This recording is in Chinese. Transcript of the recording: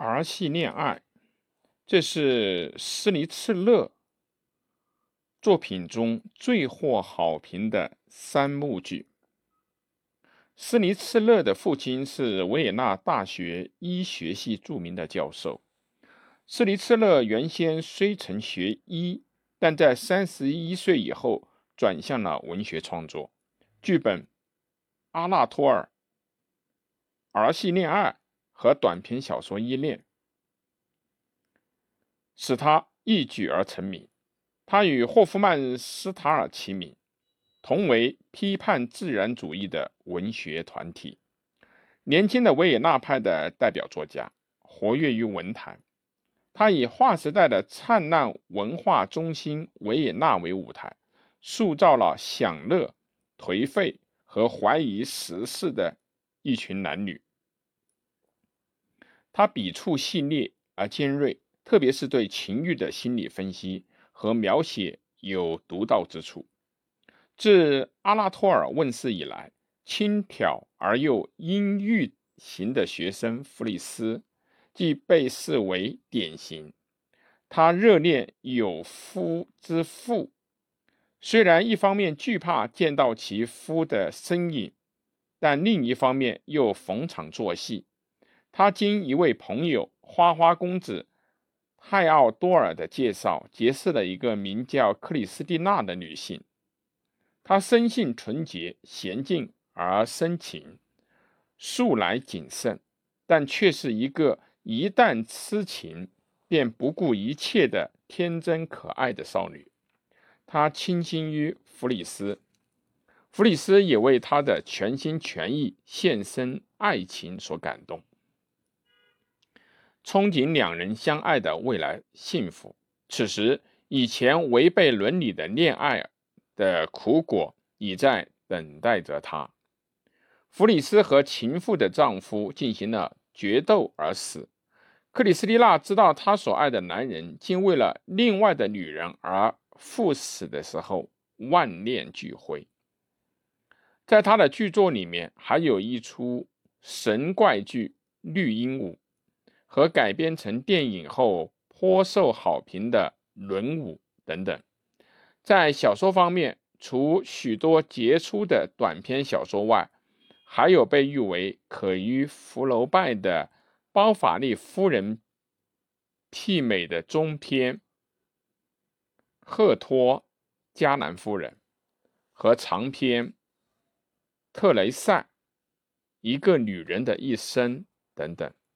儿戏恋爱，这是斯尼茨勒作品中最获好评的三幕剧。斯尼茨勒的父亲是维也纳大学医学系著名的教授。斯尼茨勒原先虽曾学医，但在三十一岁以后转向了文学创作。剧本《阿纳托尔》、儿戏恋爱。和短篇小说《依恋》使他一举而成名。他与霍夫曼斯塔尔齐名，同为批判自然主义的文学团体。年轻的维也纳派的代表作家，活跃于文坛。他以划时代的灿烂文化中心维也纳为舞台，塑造了享乐、颓废和怀疑时事的一群男女。他笔触细腻而尖锐，特别是对情欲的心理分析和描写有独到之处。自《阿拉托尔》问世以来，轻佻而又阴郁型的学生弗里斯，即被视为典型。他热恋有夫之妇，虽然一方面惧怕见到其夫的身影，但另一方面又逢场作戏。他经一位朋友花花公子泰奥多尔的介绍，结识了一个名叫克里斯蒂娜的女性。她生性纯洁、娴静而深情，素来谨慎，但却是一个一旦痴情便不顾一切的天真可爱的少女。她倾心于弗里斯，弗里斯也为她的全心全意献身爱情所感动。憧憬两人相爱的未来幸福。此时，以前违背伦理的恋爱的苦果已在等待着他。弗里斯和情妇的丈夫进行了决斗而死。克里斯蒂娜知道她所爱的男人竟为了另外的女人而赴死的时候，万念俱灰。在他的剧作里面，还有一出神怪剧《绿鹦鹉》。和改编成电影后颇受好评的《轮舞》等等，在小说方面，除许多杰出的短篇小说外，还有被誉为可与福楼拜的《包法利夫人》媲美的中篇《赫托加兰夫人》和长篇《特雷塞：一个女人的一生》等等。